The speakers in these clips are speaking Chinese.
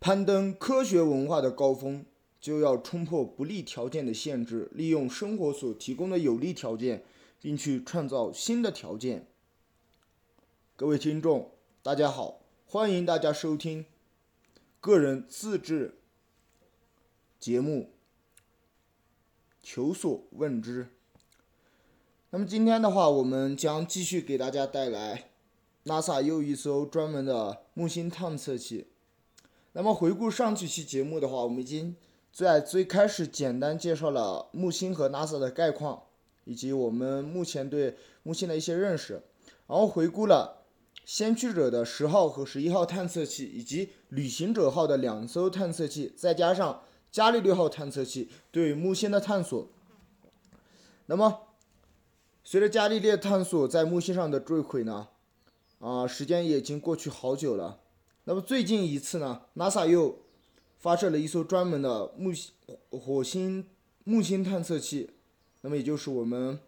攀登科学文化的高峰，就要冲破不利条件的限制，利用生活所提供的有利条件，并去创造新的条件。各位听众，大家好，欢迎大家收听个人自制节目《求索问之》。那么今天的话，我们将继续给大家带来 NASA 又一艘专门的木星探测器。那么回顾上几期节目的话，我们已经在最开始简单介绍了木星和 NASA 的概况，以及我们目前对木星的一些认识，然后回顾了先驱者的十号和十一号探测器，以及旅行者号的两艘探测器，再加上伽利略号探测器对木星的探索。那么，随着伽利略探索在木星上的坠毁呢，啊，时间也已经过去好久了。那么最近一次呢，NASA 又发射了一艘专门的木星火星木星探测器，那么也就是我们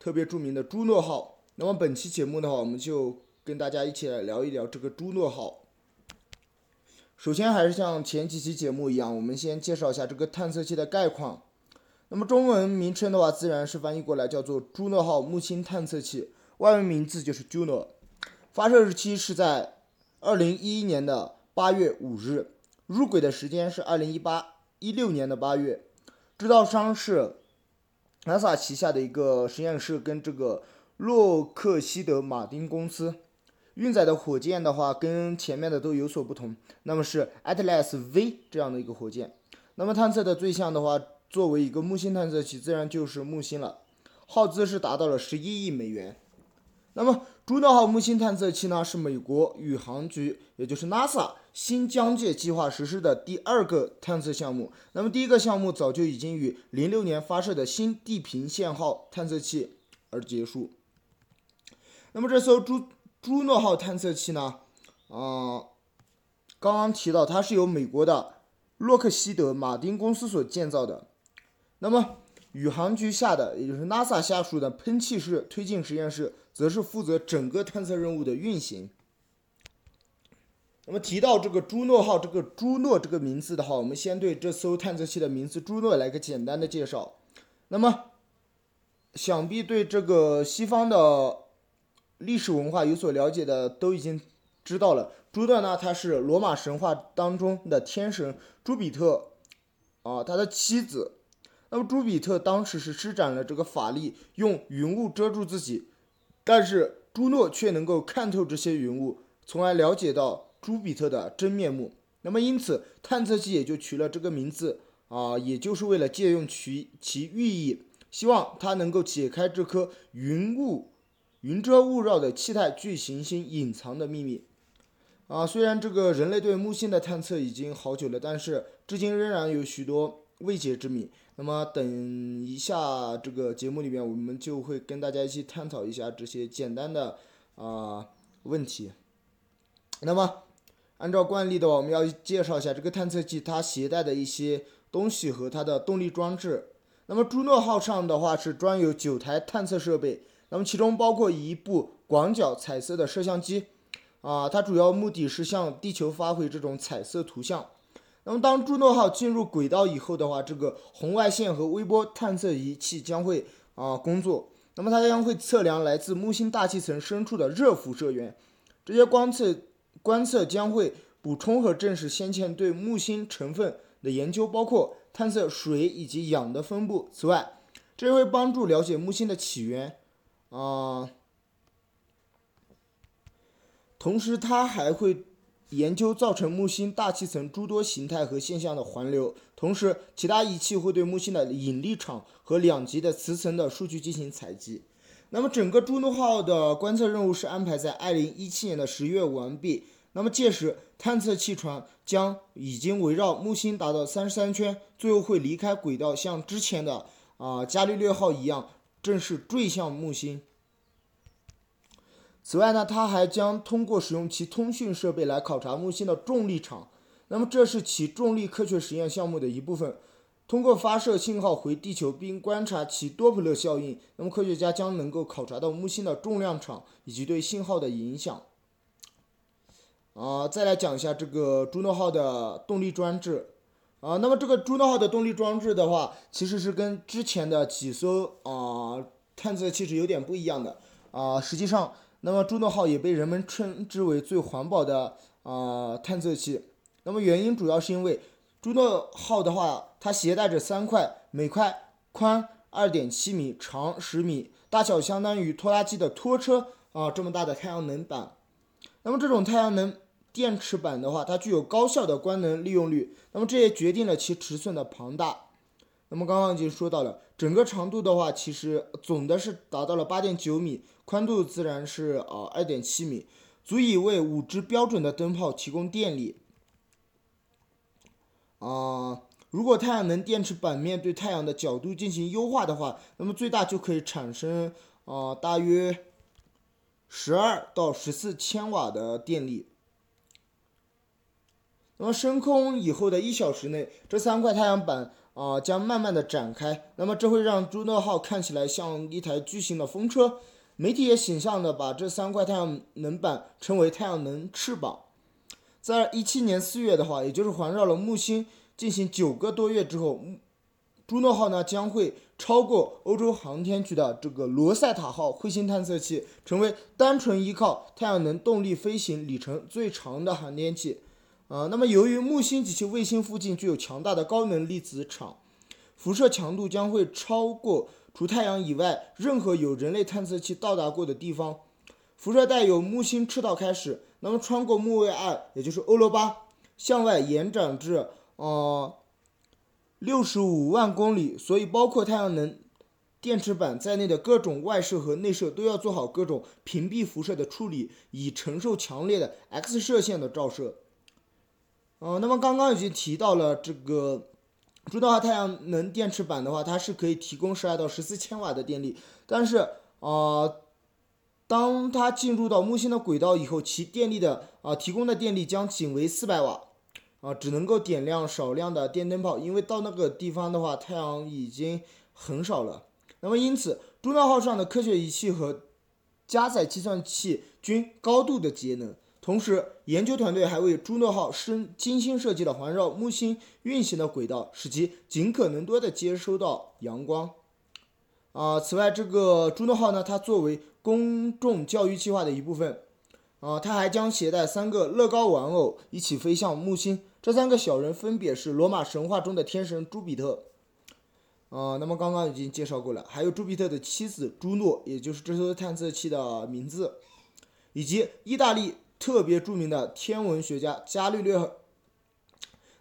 特别著名的朱诺号。那么本期节目的话，我们就跟大家一起来聊一聊这个朱诺号。首先还是像前几期节目一样，我们先介绍一下这个探测器的概况。那么中文名称的话，自然是翻译过来叫做朱诺号木星探测器，外文名字就是 Juno。发射日期是在。二零一一年的八月五日，入轨的时间是二零一八一六年的八月，制造商是 NASA 旗下的一个实验室跟这个洛克希德马丁公司，运载的火箭的话跟前面的都有所不同，那么是 Atlas V 这样的一个火箭，那么探测的对象的话，作为一个木星探测器，自然就是木星了，耗资是达到了十一亿美元。那么，朱诺号木星探测器呢，是美国宇航局，也就是 NASA 新疆界计划实施的第二个探测项目。那么，第一个项目早就已经于零六年发射的新地平线号探测器而结束。那么，这艘朱朱诺号探测器呢，啊，刚刚提到它是由美国的洛克希德马丁公司所建造的。那么，宇航局下的，也就是 NASA 下属的喷气式推进实验室。则是负责整个探测任务的运行。那么提到这个朱诺号，这个朱诺这个名字的话，我们先对这艘探测器的名字朱诺来个简单的介绍。那么，想必对这个西方的历史文化有所了解的，都已经知道了。朱诺呢，他是罗马神话当中的天神朱比特啊，他的妻子。那么朱比特当时是施展了这个法力，用云雾遮住自己。但是朱诺却能够看透这些云雾，从而了解到朱比特的真面目。那么因此，探测器也就取了这个名字啊，也就是为了借用其其寓意，希望它能够解开这颗云雾、云遮雾绕的气态巨行星隐藏的秘密。啊，虽然这个人类对木星的探测已经好久了，但是至今仍然有许多未解之谜。那么等一下，这个节目里面我们就会跟大家一起探讨一下这些简单的啊问题。那么按照惯例的话，我们要介绍一下这个探测器它携带的一些东西和它的动力装置。那么朱诺号上的话是装有九台探测设备，那么其中包括一部广角彩色的摄像机，啊，它主要目的是向地球发回这种彩色图像。那么，当朱诺号进入轨道以后的话，这个红外线和微波探测仪器将会啊工作。那么，它将会测量来自木星大气层深处的热辐射源。这些观测观测将会补充和证实先前对木星成分的研究，包括探测水以及氧的分布。此外，这会帮助了解木星的起源啊。同时，它还会。研究造成木星大气层诸多形态和现象的环流，同时其他仪器会对木星的引力场和两极的磁层的数据进行采集。那么整个朱诺号的观测任务是安排在二零一七年的十月完毕。那么届时探测器船将已经围绕木星达到三十三圈，最后会离开轨道，像之前的啊伽利略号一样正式坠向木星。此外呢，它还将通过使用其通讯设备来考察木星的重力场。那么，这是其重力科学实验项目的一部分。通过发射信号回地球并观察其多普勒效应，那么科学家将能够考察到木星的重量场以及对信号的影响。啊，再来讲一下这个朱诺号的动力装置。啊，那么这个朱诺号的动力装置的话，其实是跟之前的几艘啊探测器是有点不一样的啊。实际上，那么朱诺号也被人们称之为最环保的啊探测器。那么原因主要是因为朱诺号的话，它携带着三块，每块宽二点七米，长十米，大小相当于拖拉机的拖车啊这么大的太阳能板。那么这种太阳能。电池板的话，它具有高效的光能利用率，那么这也决定了其尺寸的庞大。那么刚刚已经说到了，整个长度的话，其实总的是达到了八点九米，宽度自然是呃二点七米，足以为五支标准的灯泡提供电力。啊，如果太阳能电池板面对太阳的角度进行优化的话，那么最大就可以产生啊大约十二到十四千瓦的电力。那么升空以后的一小时内，这三块太阳板啊将慢慢的展开，那么这会让朱诺号看起来像一台巨型的风车。媒体也形象的把这三块太阳能板称为太阳能翅膀。在一七年四月的话，也就是环绕了木星进行九个多月之后，朱诺号呢将会超过欧洲航天局的这个罗塞塔号彗星探测器，成为单纯依靠太阳能动力飞行里程最长的航天器。啊，那么由于木星及其卫星附近具有强大的高能粒子场，辐射强度将会超过除太阳以外任何有人类探测器到达过的地方。辐射带由木星赤道开始，那么穿过木卫二，也就是欧罗巴，向外延展至呃六十五万公里。所以，包括太阳能电池板在内的各种外设和内设都要做好各种屏蔽辐射的处理，以承受强烈的 X 射线的照射。哦，那么刚刚已经提到了这个朱诺号太阳能电池板的话，它是可以提供十二到十四千瓦的电力，但是啊，当它进入到木星的轨道以后，其电力的啊提供的电力将仅为四百瓦，啊，只能够点亮少量的电灯泡，因为到那个地方的话，太阳已经很少了。那么因此，朱诺号上的科学仪器和加载计算器均高度的节能。同时，研究团队还为朱诺号深精心设计了环绕木星运行的轨道，使其尽可能多的接收到阳光。啊，此外，这个朱诺号呢，它作为公众教育计划的一部分，啊，它还将携带三个乐高玩偶一起飞向木星。这三个小人分别是罗马神话中的天神朱比特。啊，那么刚刚已经介绍过了，还有朱比特的妻子朱诺，也就是这艘探测器的名字，以及意大利。特别著名的天文学家伽利略，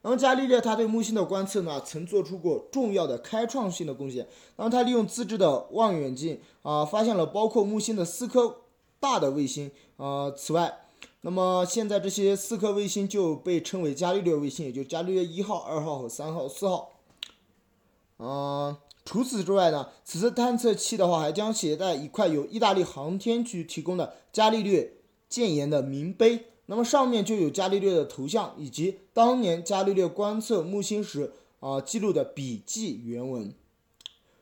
然后伽利略他对木星的观测呢，曾做出过重要的开创性的贡献。然后他利用自制的望远镜啊，发现了包括木星的四颗大的卫星啊。此外，那么现在这些四颗卫星就被称为伽利略卫星，也就伽利略一号、二号和三号、四号。嗯，除此之外呢，此次探测器的话还将携带一块由意大利航天局提供的伽利略。建言的铭碑，那么上面就有伽利略的头像，以及当年伽利略观测木星时啊记录的笔记原文。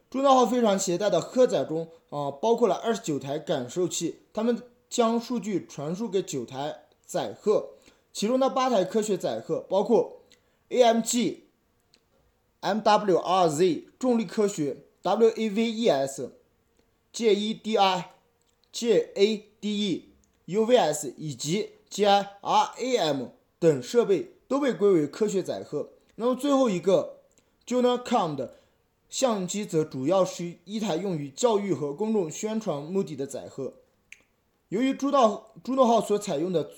朱诺号飞船携带的荷载中啊包括了二十九台感受器，它们将数据传输给九台载荷，其中的八台科学载荷包括 AMG、MWRZ 重力科学、WAVES、JEDI、JADE。UVS 以及 GIRAM 等设备都被归为科学载荷。那么最后一个 JUNOCOM 的相机则主要是一台用于教育和公众宣传目的的载荷。由于朱道朱诺号所采用的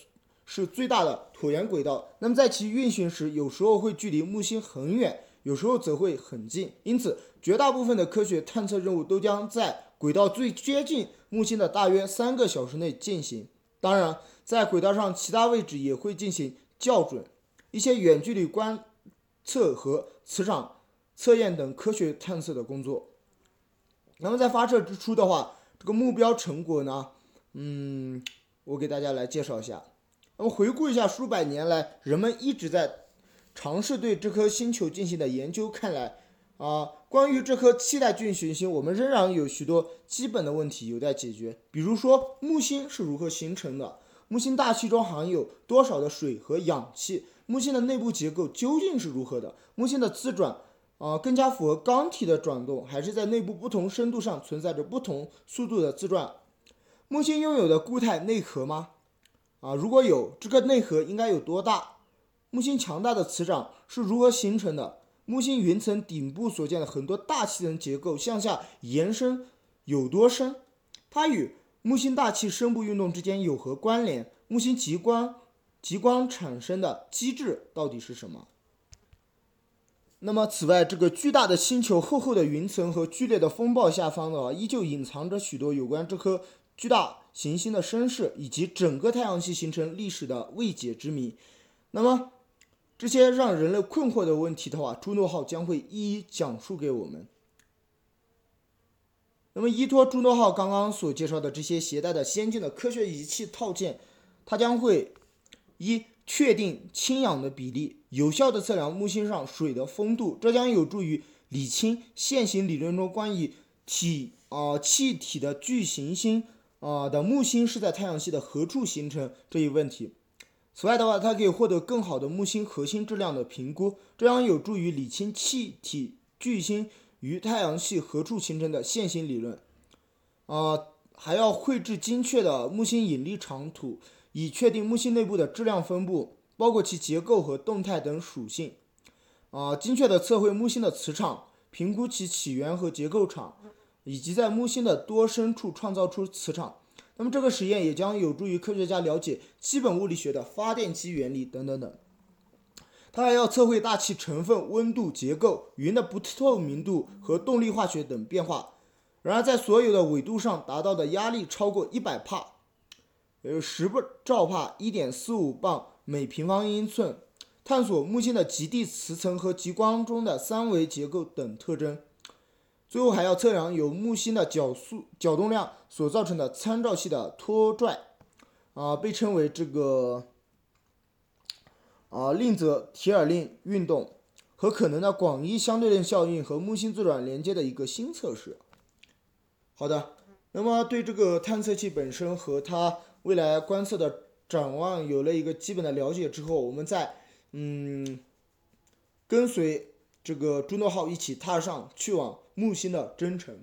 是最大的椭圆轨道，那么在其运行时，有时候会距离木星很远，有时候则会很近。因此，绝大部分的科学探测任务都将在轨道最接近木星的大约三个小时内进行。当然，在轨道上其他位置也会进行校准，一些远距离观测和磁场测验等科学探测的工作。那么在发射之初的话，这个目标成果呢？嗯，我给大家来介绍一下。那么回顾一下数百年来人们一直在尝试对这颗星球进行的研究，看来啊，关于这颗气态巨行星，我们仍然有许多基本的问题有待解决。比如说，木星是如何形成的？木星大气中含有多少的水和氧气？木星的内部结构究竟是如何的？木星的自转啊，更加符合钢体的转动，还是在内部不同深度上存在着不同速度的自转？木星拥有的固态内核吗？啊，如果有，这个内核应该有多大？木星强大的磁场是如何形成的？木星云层顶部所见的很多大气层结构向下延伸有多深？它与木星大气深部运动之间有何关联？木星极光极光产生的机制到底是什么？那么，此外，这个巨大的星球厚厚的云层和剧烈的风暴下方的话，依旧隐藏着许多有关这颗巨大行星的身世以及整个太阳系形成历史的未解之谜。那么，这些让人类困惑的问题的话，朱诺号将会一一讲述给我们。那么，依托朱诺号刚刚所介绍的这些携带的先进的科学仪器套件，它将会一确定氢氧的比例，有效的测量木星上水的丰度，这将有助于理清现行理论中关于体啊气体的巨行星啊的木星是在太阳系的何处形成这一问题。此外的话，它可以获得更好的木星核心质量的评估，这将有助于理清气体巨星与太阳系何处形成的现行理论。啊，还要绘制精确的木星引力场图。以确定木星内部的质量分布，包括其结构和动态等属性，啊，精确的测绘木星的磁场，评估其起源和结构场，以及在木星的多深处创造出磁场。那么这个实验也将有助于科学家了解基本物理学的发电机原理等等等。它还要测绘大气成分、温度、结构、云的不透明度和动力化学等变化。然而，在所有的纬度上达到的压力超过一百帕。有十兆帕，一点四五磅每平方英寸，探索木星的极地磁层和极光中的三维结构等特征。最后还要测量由木星的角速角动量所造成的参照系的拖拽，啊，被称为这个啊令泽提尔令运动和可能的广义相对论效应和木星自转连接的一个新测试。好的，那么对这个探测器本身和它。未来观测的展望有了一个基本的了解之后，我们再嗯跟随这个朱诺号一起踏上去往木星的征程。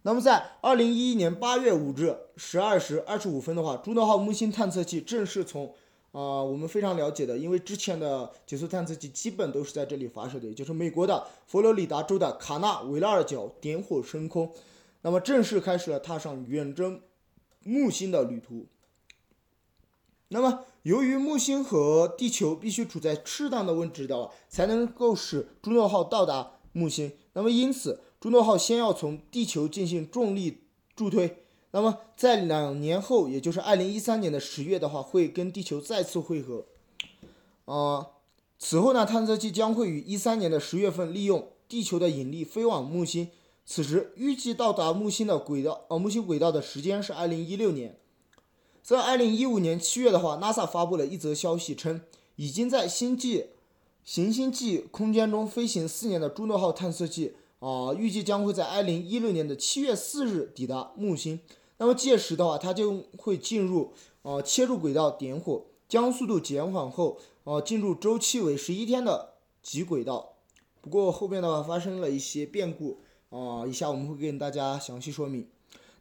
那么在二零一一年八月五日十二时二十五分的话，朱诺号木星探测器正式从啊我们非常了解的，因为之前的解速探测器基本都是在这里发射的，也就是美国的佛罗里达州的卡纳维拉尔角点火升空，那么正式开始了踏上远征。木星的旅途。那么，由于木星和地球必须处在适当的位置的，才能够使朱诺号到达木星。那么，因此，朱诺号先要从地球进行重力助推。那么，在两年后，也就是二零一三年的十月的话，会跟地球再次汇合。啊，此后呢，探测器将会于一三年的十月份利用地球的引力飞往木星。此时预计到达木星的轨道，呃，木星轨道的时间是二零一六年。在二零一五年七月的话，NASA 发布了一则消息称，已经在星际行星际空间中飞行四年的朱诺号探测器，啊，预计将会在二零一六年的七月四日抵达木星。那么届时的话，它就会进入，呃，切入轨道点火，将速度减缓后，呃，进入周期为十一天的极轨道。不过后边的话发生了一些变故。啊，以下我们会跟大家详细说明。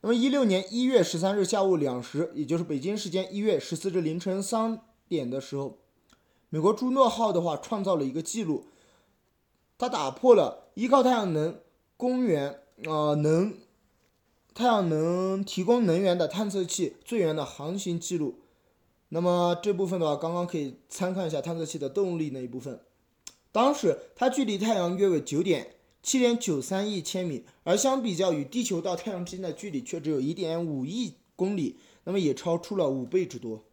那么，一六年一月十三日下午两时，也就是北京时间一月十四日凌晨三点的时候，美国朱诺号的话创造了一个记录，它打破了依靠太阳能公源啊能太阳能提供能源的探测器最远的航行记录。那么这部分的话，刚刚可以参看一下探测器的动力那一部分。当时它距离太阳约为九点。七点九三亿千米，而相比较与地球到太阳之间的距离却只有一点五亿公里，那么也超出了五倍之多。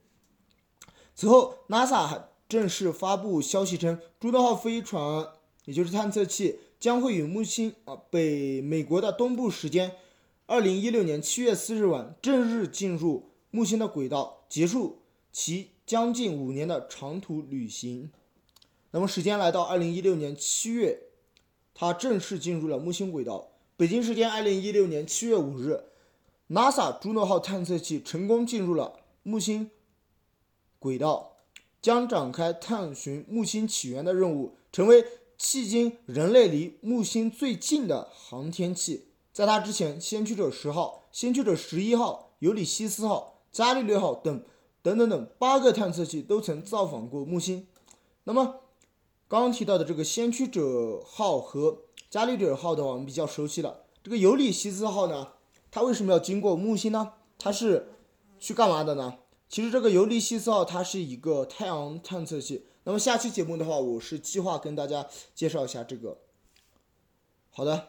此后，NASA 还正式发布消息称，朱诺号飞船，也就是探测器，将会与木星啊北美国的东部时间二零一六年七月四日晚正日进入木星的轨道，结束其将近五年的长途旅行。那么，时间来到二零一六年七月。它正式进入了木星轨道。北京时间二零一六年七月五日，NASA 朱诺号探测器成功进入了木星轨道，将展开探寻木星起源的任务，成为迄今人类离木星最近的航天器。在它之前，先驱者十号、先驱者十一号、尤里西斯号、伽利略号等等等等八个探测器都曾造访过木星。那么，刚刚提到的这个先驱者号和伽利略号的话，我们比较熟悉了。这个尤里西斯号呢，它为什么要经过木星呢？它是去干嘛的呢？其实这个尤利西斯号它是一个太阳探测器。那么下期节目的话，我是计划跟大家介绍一下这个。好的，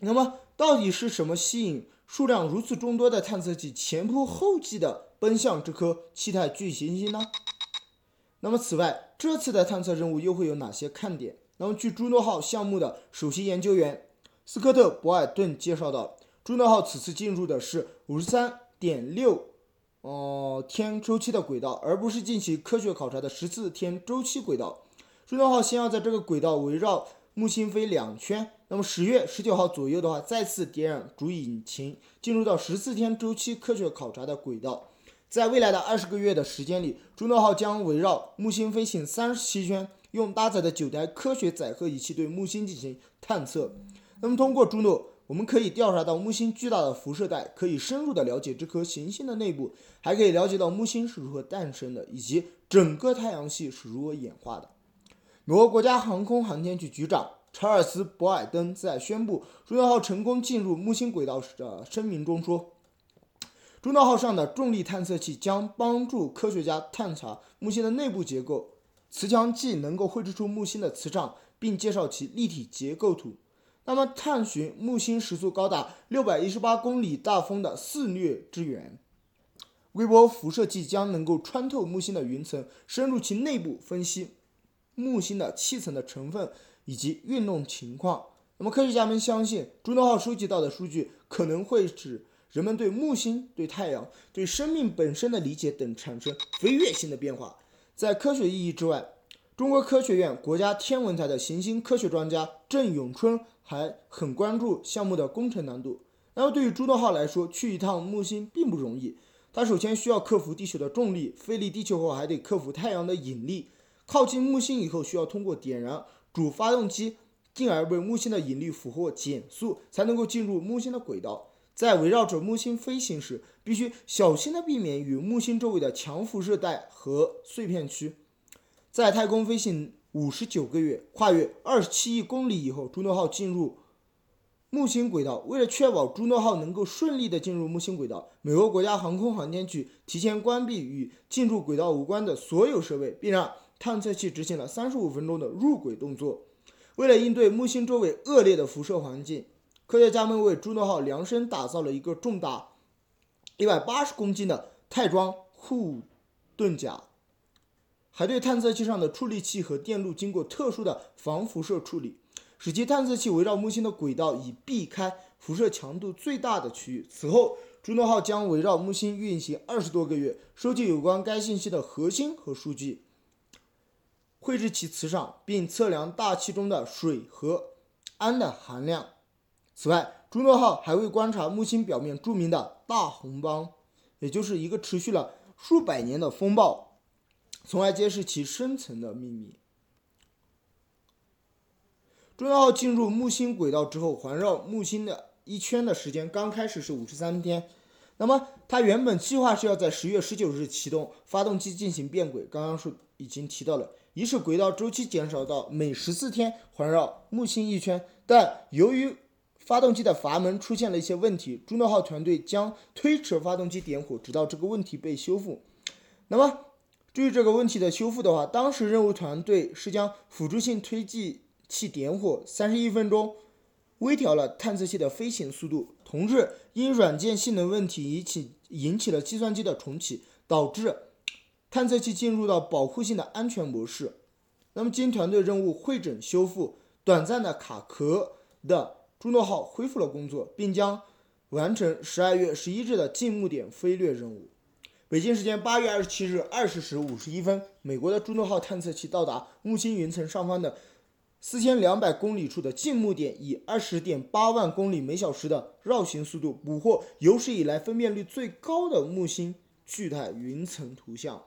那么到底是什么吸引数量如此众多的探测器前仆后继的奔向这颗气态巨行星呢？那么此外，这次的探测任务又会有哪些看点？那么据朱诺号项目的首席研究员斯科特·博尔顿介绍到，朱诺号此次进入的是五十三点六。哦，天周期的轨道，而不是进行科学考察的十四天周期轨道。朱诺号先要在这个轨道围绕木星飞两圈，那么十月十九号左右的话，再次点燃主引擎，进入到十四天周期科学考察的轨道。在未来的二十个月的时间里，朱诺号将围绕木星飞行三十七圈，用搭载的九台科学载荷仪器对木星进行探测。那么通过朱诺。我们可以调查到木星巨大的辐射带，可以深入的了解这颗行星的内部，还可以了解到木星是如何诞生的，以及整个太阳系是如何演化的。美国国家航空航天局局长查尔斯·博尔登在宣布朱诺号成功进入木星轨道时的声明中说：“朱诺号上的重力探测器将帮助科学家探查木星的内部结构。磁强计能够绘制出木星的磁场，并介绍其立体结构图。”那么，探寻木星时速高达六百一十八公里大风的肆虐之源，微波辐射剂将能够穿透木星的云层，深入其内部分析木星的气层的成分以及运动情况。那么，科学家们相信，朱诺号收集到的数据可能会使人们对木星、对太阳、对生命本身的理解等产生飞跃性的变化。在科学意义之外，中国科学院国家天文台的行星科学专家郑永春。还很关注项目的工程难度。那么对于朱诺号来说，去一趟木星并不容易。它首先需要克服地球的重力，飞离地球后还得克服太阳的引力。靠近木星以后，需要通过点燃主发动机，进而为木星的引力俘获减速，才能够进入木星的轨道。在围绕着木星飞行时，必须小心的避免与木星周围的强辐射带和碎片区。在太空飞行。五十九个月，跨越二十七亿公里以后，朱诺号进入木星轨道。为了确保朱诺号能够顺利的进入木星轨道，美国国家航空航天局提前关闭与进入轨道无关的所有设备，并让探测器执行了三十五分钟的入轨动作。为了应对木星周围恶劣的辐射环境，科学家们为朱诺号量身打造了一个重达一百八十公斤的钛装护盾甲。还对探测器上的处理器和电路经过特殊的防辐射处理，使其探测器围绕木星的轨道，以避开辐射强度最大的区域。此后，朱诺号将围绕木星运行二十多个月，收集有关该信息的核心和数据，绘制其磁场，并测量大气中的水和氨的含量。此外，朱诺号还会观察木星表面著名的大红斑，也就是一个持续了数百年的风暴。从而揭示其深层的秘密。朱诺号进入木星轨道之后，环绕木星的一圈的时间刚开始是五十三天。那么，它原本计划是要在十月十九日启动发动机进行变轨。刚刚是已经提到了，以使轨道周期减少到每十四天环绕木星一圈。但由于发动机的阀门出现了一些问题，朱诺号团队将推迟发动机点火，直到这个问题被修复。那么，至于这个问题的修复的话，当时任务团队是将辅助性推进器点火三十一分钟，微调了探测器的飞行速度。同日，因软件性能问题引起引起了计算机的重启，导致探测器进入到保护性的安全模式。那么，经团队任务会诊修复，短暂的卡壳的朱诺号恢复了工作，并将完成十二月十一日的近木点飞掠任务。北京时间八月二十七日二十时五十一分，美国的朱诺号探测器到达木星云层上方的四千两百公里处的近木点，以二十点八万公里每小时的绕行速度捕获有史以来分辨率最高的木星巨态云层图像。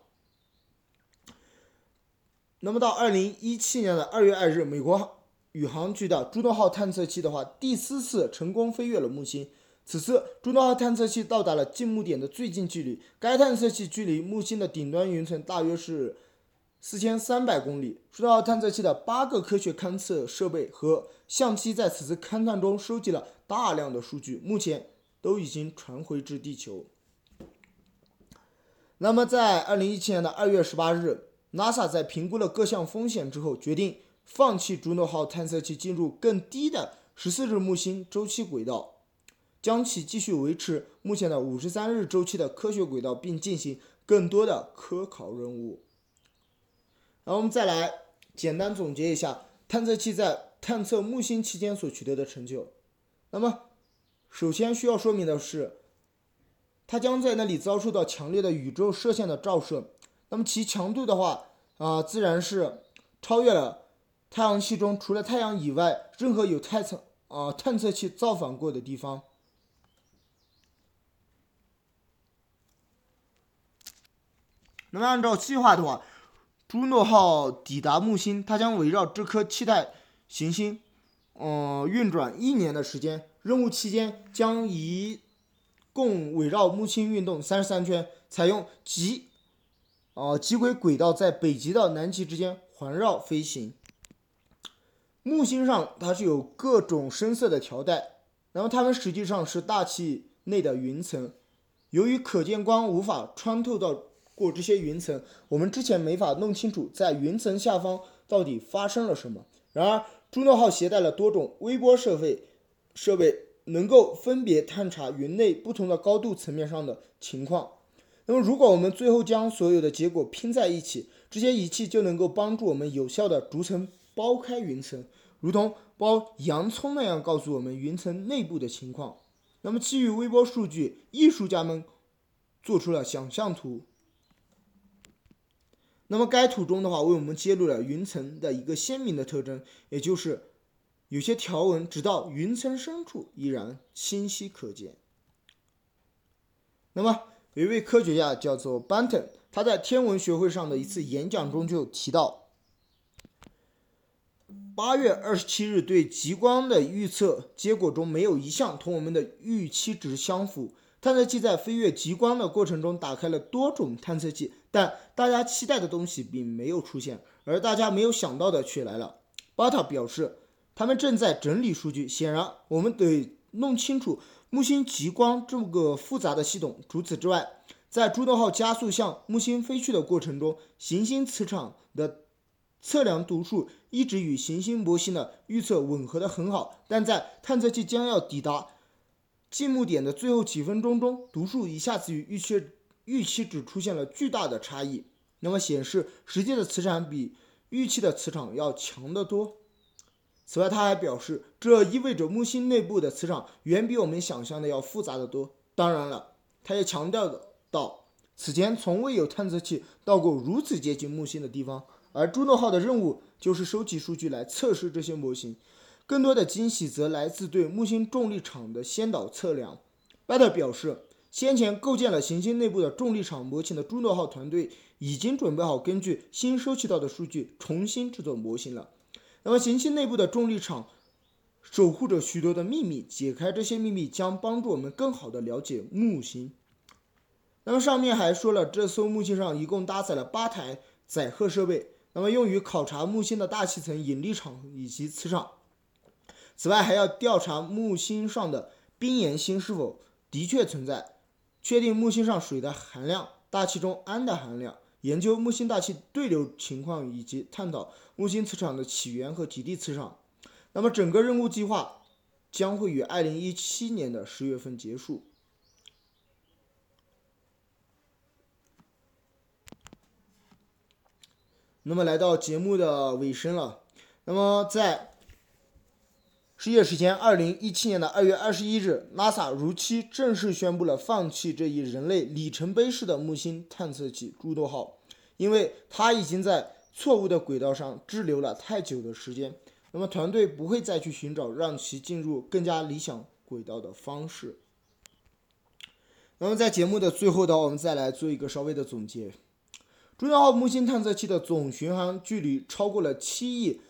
那么到二零一七年的二月二日，美国宇航局的朱诺号探测器的话，第四次成功飞越了木星。此次朱诺号探测器到达了近木点的最近距离，该探测器距离木星的顶端云层大约是四千三百公里。朱诺号探测器的八个科学勘测设备和相机在此次勘探中收集了大量的数据，目前都已经传回至地球。那么，在二零一七年的二月十八日，NASA 在评估了各项风险之后，决定放弃朱诺号探测器进入更低的十四日木星周期轨道，将其继续维持目前的五十三日周期的科学轨道，并进行更多的科考任务。然后我们再来简单总结一下探测器在探测木星期间所取得的成就。那么，首先需要说明的是。它将在那里遭受到强烈的宇宙射线的照射，那么其强度的话啊，自然是超越了太阳系中除了太阳以外任何有探测啊探测器造访过的地方。那么按照计划的话，朱诺号抵达木星，它将围绕这颗气态行星，嗯，运转一年的时间。任务期间将一共围绕木星运动三十三圈，采用极，呃极轨轨道，在北极到南极之间环绕飞行。木星上它是有各种深色的条带，然后它们实际上是大气内的云层。由于可见光无法穿透到过这些云层，我们之前没法弄清楚在云层下方到底发生了什么。然而，朱诺号携带了多种微波设备，设备。能够分别探查云内不同的高度层面上的情况。那么，如果我们最后将所有的结果拼在一起，这些仪器就能够帮助我们有效的逐层剥开云层，如同剥洋葱那样告诉我们云层内部的情况。那么，基于微波数据，艺术家们做出了想象图。那么，该图中的话，为我们揭露了云层的一个鲜明的特征，也就是。有些条纹直到云层深处依然清晰可见。那么，有一位科学家叫做 Banton，他在天文学会上的一次演讲中就提到，八月二十七日对极光的预测结果中没有一项同我们的预期值相符。探测器在飞越极光的过程中打开了多种探测器，但大家期待的东西并没有出现，而大家没有想到的却来了。巴塔表示。他们正在整理数据。显然，我们得弄清楚木星极光这么个复杂的系统。除此之外，在朱诺号加速向木星飞去的过程中，行星磁场的测量读数一直与行星模型的预测吻合得很好。但在探测器将要抵达近木点的最后几分钟中，读数一下子与预期预期值出现了巨大的差异。那么显示，实际的磁场比预期的磁场要强得多。此外，他还表示，这意味着木星内部的磁场远比我们想象的要复杂的多。当然了，他也强调的到，此前从未有探测器到过如此接近木星的地方。而朱诺号的任务就是收集数据来测试这些模型。更多的惊喜则来自对木星重力场的先导测量。拜特表示，先前构建了行星内部的重力场模型的朱诺号团队已经准备好根据新收集到的数据重新制作模型了。那么，行星内部的重力场守护着许多的秘密，解开这些秘密将帮助我们更好地了解木星。那么，上面还说了，这艘木星上一共搭载了八台载荷设备，那么用于考察木星的大气层、引力场以及磁场。此外，还要调查木星上的冰岩星是否的确存在，确定木星上水的含量、大气中氨的含量。研究木星大气对流情况，以及探讨木星磁场的起源和极地磁场。那么，整个任务计划将会于二零一七年的十月份结束。那么，来到节目的尾声了。那么，在世界时间二零一七年的二月二十一日，NASA 如期正式宣布了放弃这一人类里程碑式的木星探测器“朱诺号”，因为它已经在错误的轨道上滞留了太久的时间。那么，团队不会再去寻找让其进入更加理想轨道的方式。那么，在节目的最后的，我们再来做一个稍微的总结。中段号木星探测器的总巡航距离超过了七亿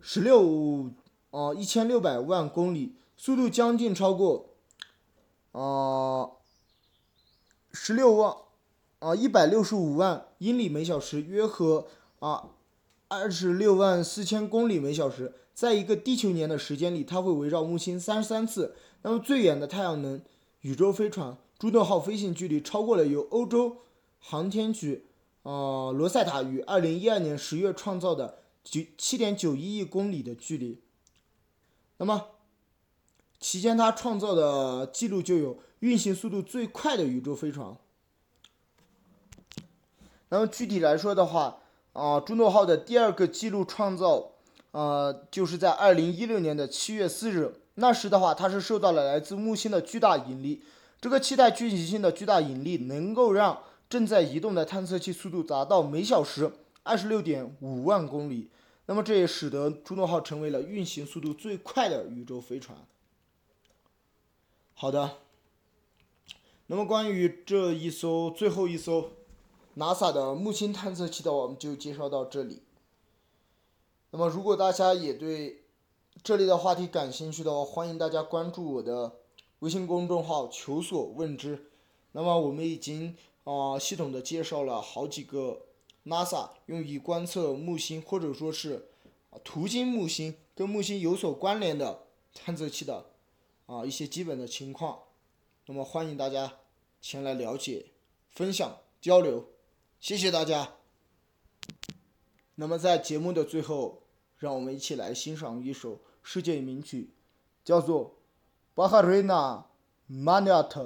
十六呃一千六百万公里，速度将近超过啊十六万啊一百六十五万英里每小时，约合啊二十六万四千公里每小时。在一个地球年的时间里，它会围绕木星三十三次。那么最远的太阳能宇宙飞船朱诺号飞行距离超过了由欧洲航天局呃罗塞塔于二零一二年十月创造的九七点九一亿公里的距离。那么期间它创造的记录就有运行速度最快的宇宙飞船。那么具体来说的话，啊朱诺号的第二个记录创造。呃，就是在二零一六年的七月四日，那时的话，它是受到了来自木星的巨大引力。这个气态聚集性的巨大引力能够让正在移动的探测器速度达到每小时二十六点五万公里。那么这也使得朱诺号成为了运行速度最快的宇宙飞船。好的，那么关于这一艘最后一艘 NASA 的木星探测器的，我们就介绍到这里。那么，如果大家也对这类的话题感兴趣的话，欢迎大家关注我的微信公众号“求索问知”。那么，我们已经啊系统的介绍了好几个 NASA 用以观测木星或者说是途经木星、跟木星有所关联的探测器的啊一些基本的情况。那么，欢迎大家前来了解、分享、交流，谢谢大家。那么在节目的最后，让我们一起来欣赏一首世界名曲，叫做《巴哈瑞纳·马尼亚特》。